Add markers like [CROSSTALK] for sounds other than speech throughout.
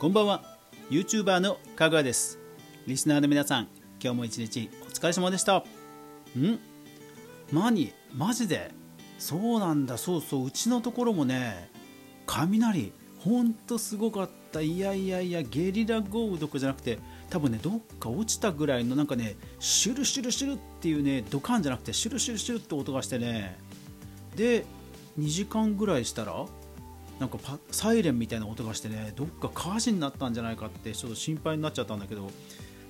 こんばんは。YouTuber のかぐわです。リスナーの皆さん今日も一日お疲れ様でした。ん？何？マジで？そうなんだ。そうそう。うちのところもね雷。ほんとすごかった。いやいやいやゲリラ豪雨どこじゃなくて多分ねどっか落ちたぐらいのなんかねシュルシュルシュルっていうねドカンじゃなくてシュルシュルシュルって音がしてね。で2時間ぐらいしたらなんかサイレンみたいな音がしてねどっか火事になったんじゃないかってちょっと心配になっちゃったんだけど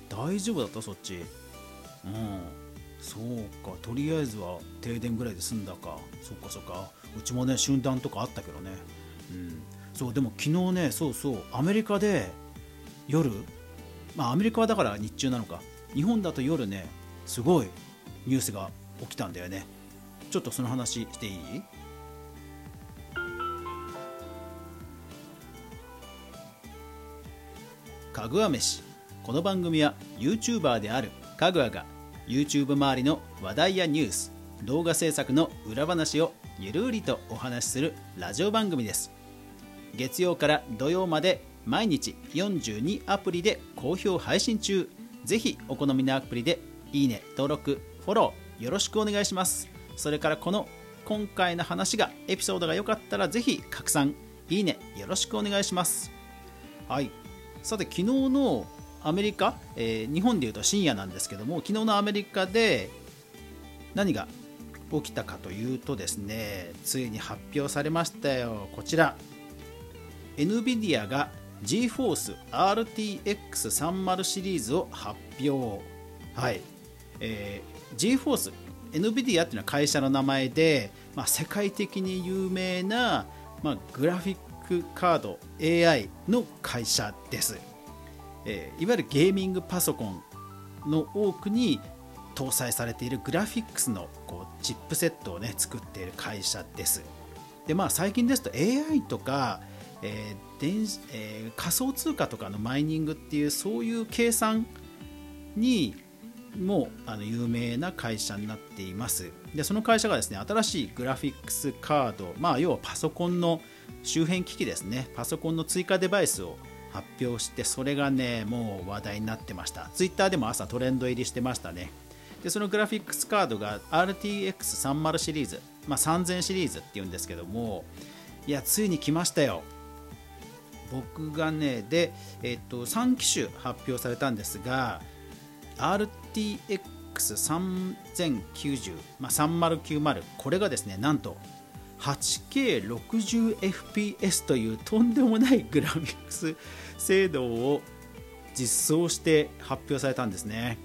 大丈夫だった？そっち。うん。そうか。とりあえずは停電ぐらいで済んだか。そっかそっか。うちもね瞬間とかあったけどね。うん。そうでも昨日ねそうそう。アメリカで夜まあアメリカはだから日中なのか。日本だと夜ねすごいニュースが起きたんだよね。ちょっとその話していい？かぐわ飯。この番組は YouTuber であるかぐわが YouTube 周りの話題やニュース動画制作の裏話をゆるりとお話しするラジオ番組です。月曜から土曜まで毎日42アプリで好評配信中。ぜひお好みのアプリでいいね登録フォローよろしくお願いします。それからこの今回の話がエピソードが良かったらぜひ拡散いいねよろしくお願いします。はい。さて昨日のアメリカ、えー、日本でいうと深夜なんですけども昨日のアメリカで何が起きたかというとですねついに発表されましたよ。こちら。NVIDIA が GForce RTX30 シリーズを発表。はい、えー、GForce NVIDIA っていうのは会社の名前で、まあ、世界的に有名な、まあ、グラフィックカード AI の会社です、えー、いわゆるゲーミングパソコンの多くに搭載されているグラフィックスのこうチップセットをね作っている会社です。でまあ最近ですと AI とか、えー電えー、仮想通貨とかのマイニングっていうそういう計算にもあの有名な会社になっています。でその会社がですね新しいグラフィックスカード、まあ、要はパソコンの周辺機器ですね。パソコンの追加デバイスを発表してそれがねもう話題になってました。ツイッターでも朝トレンド入りしてましたね。でそのグラフィックスカードが RTX30 シリーズ、まあ、3000シリーズっていうんですけどもいやついに来ましたよ。僕がねで、えっと、3機種発表されたんですが RTX3090、まあ、3090これがですねなんと 8K60fps というとんでもないグラフィックス精度を実装して発表されたんですね。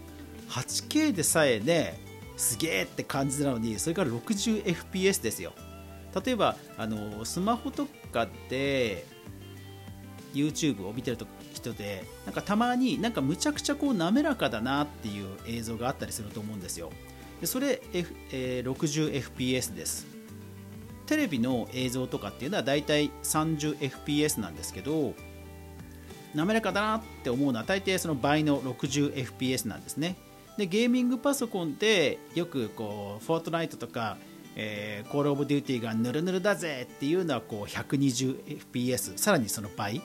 8K でさえねすげえって感じなのにそれから 60fps ですよ。例えばあのスマホとかで YouTube を見てる人でなんかたまになんかむちゃくちゃこう滑らかだなっていう映像があったりすると思うんですよ。でそれ、F えー、60fps です。テレビの映像とかっていうのはだいたい 30fps なんですけど滑らかだなって思うのは大抵その倍の 60fps なんですね。でゲーミングパソコンでよくこうフォートナイトとかえー、コール・オブ・デューティーがヌルヌルだぜっていうのはこう 120fps さらにその倍。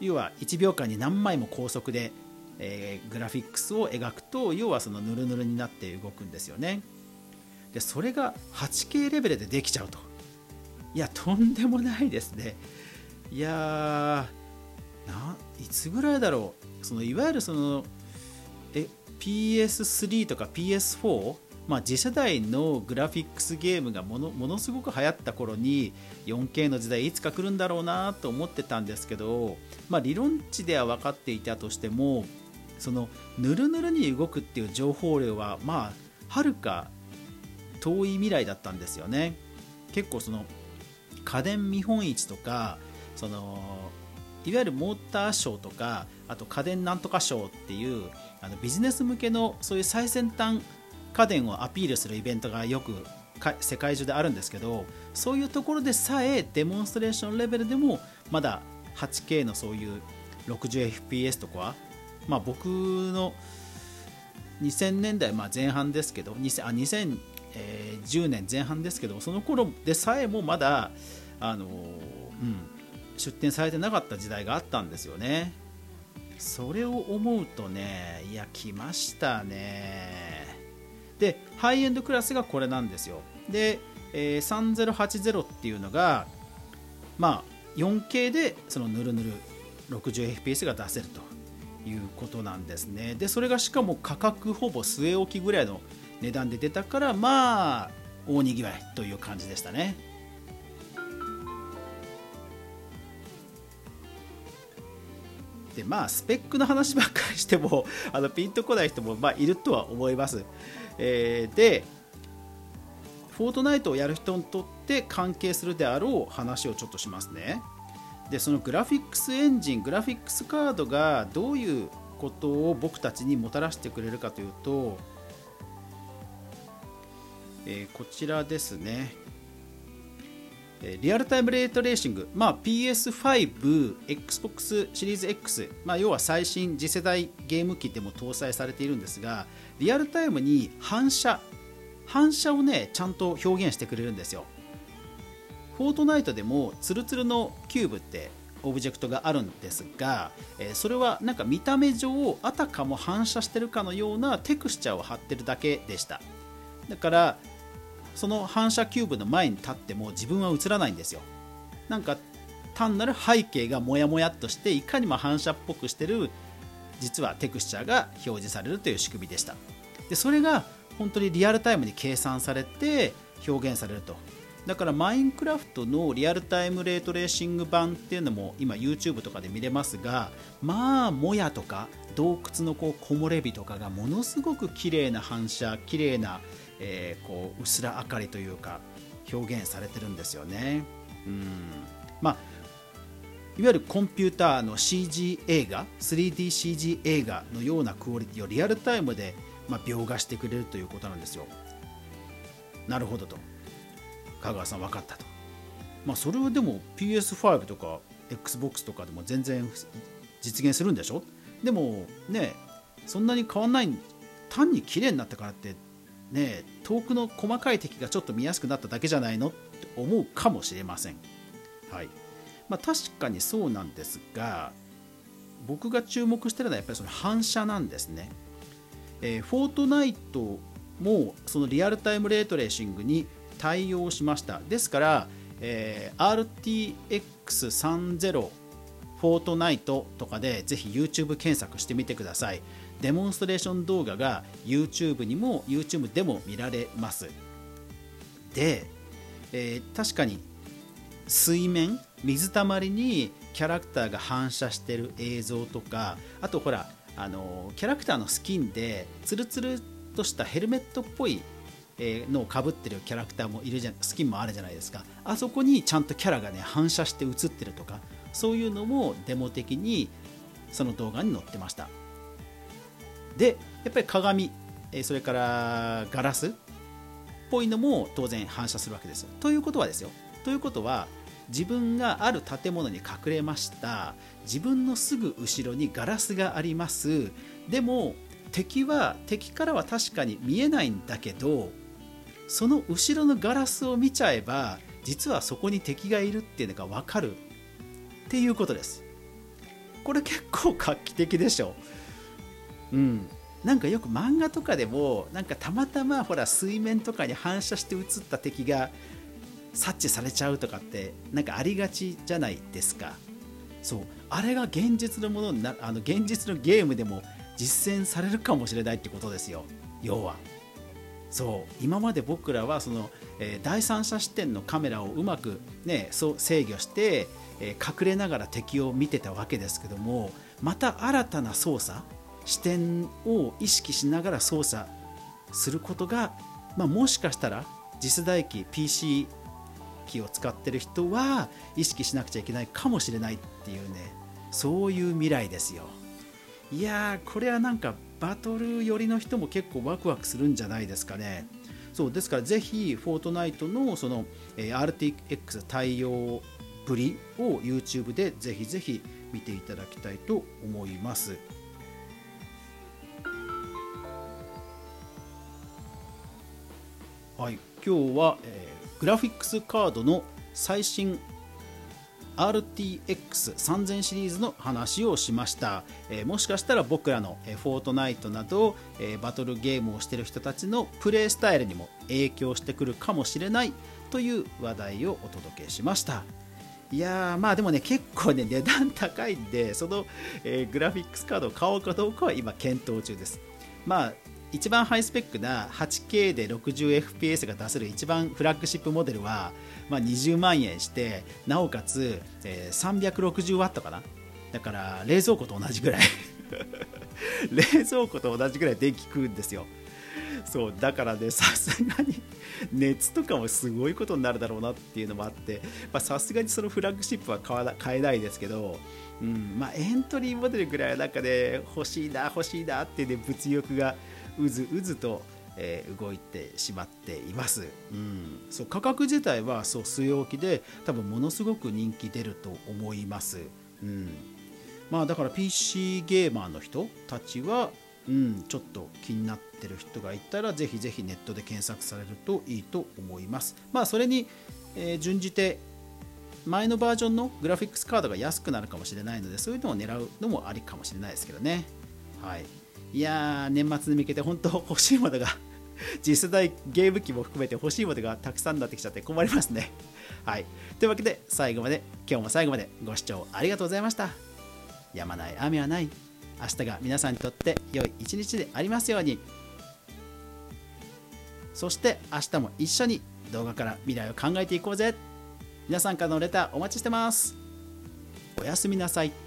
要は1秒間に何枚も高速で、えー、グラフィックスを描くと要はそのヌルヌルになって動くんですよね。でそれが 8K レベルでできちゃうと。いやとんでもないですね。いやいつぐらいだろう。そのいわゆるそのえ PS3 とか PS4 まあ、次世代のグラフィックスゲームがものものすごく流行った頃に 4K の時代いつか来るんだろうなと思ってたんですけど、まあ、理論値では分かっていたとしてもそのぬるぬるに動くっていう情報量はまあはるか遠い未来だったんですよね。結構その家電見本市とかそのいわゆるモーターショーとかあと家電なんとかショーっていうあのビジネス向けのそういう最先端家電をアピールするイベントがよく世界中であるんですけどそういうところでさえデモンストレーションレベルでもまだ 8K のそういう 60fps とかは、まあ、僕の2000年代まあ前半ですけど2000あ2010年前半ですけどその頃でさえもまだあの、うん、出展されてなかった時代があったんですよね。それを思うとねいや来ましたね。でハイエンドクラスがこれなんですよ。で、えー、3080っていうのがまあ 4K でそのぬるぬる 60fps が出せるということなんですね。でそれがしかも価格ほぼ据え置きぐらいの値段で出たからまあ大にぎわいという感じでしたね。でまあスペックの話ばっかりしても [LAUGHS] あのピンとこない人もまあいるとは思います、えー、でフォートナイトをやる人にとって関係するであろう話をちょっとしますね。でそのグラフィックスエンジングラフィックスカードがどういうことを僕たちにもたらしてくれるかというと、えー、こちらですね。えリアルタイムレートレーシング、まあ、PS5、Xbox シリーズ X、まあ、要は最新次世代ゲーム機でも搭載されているんですがリアルタイムに反射。反射をねちゃんと表現してくれるんですよ。フォートナイトでもツルツルのキューブってオブジェクトがあるんですが、えそれはなんか見た目上あたかも反射してるかのようなテクスチャーを貼ってるだけでした。だからその反射キューブの前に立っても自分は映らないんですよ。なんか単なる背景がモヤモヤっとしていかにも反射っぽくしてる実はテクスチャーが表示されるという仕組みでした。でそれが本当にリアルタイムに計算されて表現されると。だからマインクラフトのリアルタイムレートレーシング版っていうのも今 YouTube とかで見れますがまあもやとか洞窟のこう木漏れ日とかがものすごく綺麗な反射綺麗な、えー、こううすら明かりというか表現されてるんですよねうんまあいわゆるコンピューターの CG 映画 3DCG 映画のようなクオリティをリアルタイムでまあ、描画してくれるということなんですよ。なるほどと。香川さん分かったと。まあ、それはでも PS5 とか XBOX とかでも全然実現するんでしょ？でもねそんなに変わんない単に綺麗になったからってね遠くの細かい敵がちょっと見やすくなっただけじゃないのって思うかもしれません。はいまあ、確かにそうなんですが僕が注目してるのはやっぱりその反射なんですね。えー、フォートナイトもそのリアルタイムレートレーシングに対応しましたですから、えー、RTX30 フォートナイトとかでぜひ YouTube 検索してみてくださいデモンストレーション動画が YouTube にも YouTube でも見られます。で、えー、確かに水面水たまりにキャラクターが反射してる映像とかあとほらあのキャラクターのスキンでツルツルとしたヘルメットっぽいのをかぶってるキャラクターもいるじゃスキンもあるじゃないですか。あそこにちゃんとキャラがね反射して映ってるとかそういうのもデモ的にその動画に載ってました。でやっぱり鏡それからガラスっぽいのも当然反射するわけですということはですよ。ということは自分がある建物に隠れました。自分のすぐ後ろにガラスがあります。でも敵は敵からは確かに見えないんだけどその後ろのガラスを見ちゃえば実はそこに敵がいるっていうのが分かる。っていうことです。これ結構画期的でしょ。うん。なんかよく漫画とかでもなんかたまたまほら水面とかに反射して映った敵が察知されちゃうとかってなんかありがちじゃないですか。そう。あれが現実のものになあの現実のゲームでも実践されるかもしれないってことですよ。要は。そう。今まで僕らはその、えー、第三者視点のカメラをうまく、ね、そう制御して、えー、隠れながら敵を見てたわけですけどもまた新たな操作視点を意識しながら操作することが、まあ、もしかしたら次世代機 PC 機を使ってる人は意識しなくちゃいけないかもしれないっていうねそういう未来ですよ。いやーこれはなんかバトル寄りの人も結構ワクワクするんじゃないですかね。そうですからぜひフォートナイトのその、RTX 対応ぶりを YouTube でぜひぜひ見ていただきたいと思います。はい。今日は、えーグラフィックスカードの最新 RTX3000 シリーズの話をしました、えー、もしかしたら僕らの、えー、フォートナイトなど、えー、バトルゲームをしてる人たちのプレイスタイルにも影響してくるかもしれないという話題をお届けしました。いやーまあでもね結構ね値段高いんでその、え、グラフィックスカードを買おうかどうかは今検討中です。まあ一番ハイスペックな 8K で 60fps が出せる一番フラッグシップモデルは、まあ、20万円してなおかつ、えー、360W かな。だから冷蔵庫と同じぐらい。[LAUGHS] 冷蔵庫と同じぐらい電気食うんですよ。そうだからねさすがに熱とかもすごいことになるだろうなっていうのもあってさすがにそのフラッグシップは買えないですけど、うんまあ、エントリーモデルぐらいはなんかね欲しいな欲しいなってね物欲がうずうずと、えー、動いてしまっています、うん、そう価格自体はそう据え置きで多分ものすごく人気出ると思います、うん。まあ、だから PC ゲーマーの人たちは、うん、ちょっと気になってる人がいたらぜひぜひネットで検索されるといいと思います。まあそれに、えー、準じて前のバージョンのグラフィックスカードが安くなるかもしれないのでそういうのを狙うのもありかもしれないですけどね。はい。いやー、年末に向けて本当 [LAUGHS] 欲しいものが次世代ゲーム機も含めて欲しいものがたくさんになってきちゃって困りますね。[LAUGHS] はい。というわけで、最後まで、今日も最後までご視聴ありがとうございました。やまない雨はない。明日が皆さんにとって良い一日でありますように。そして明日も一緒に動画から未来を考えていこうぜ。皆さんからのレターお待ちしてます。おやすみなさい。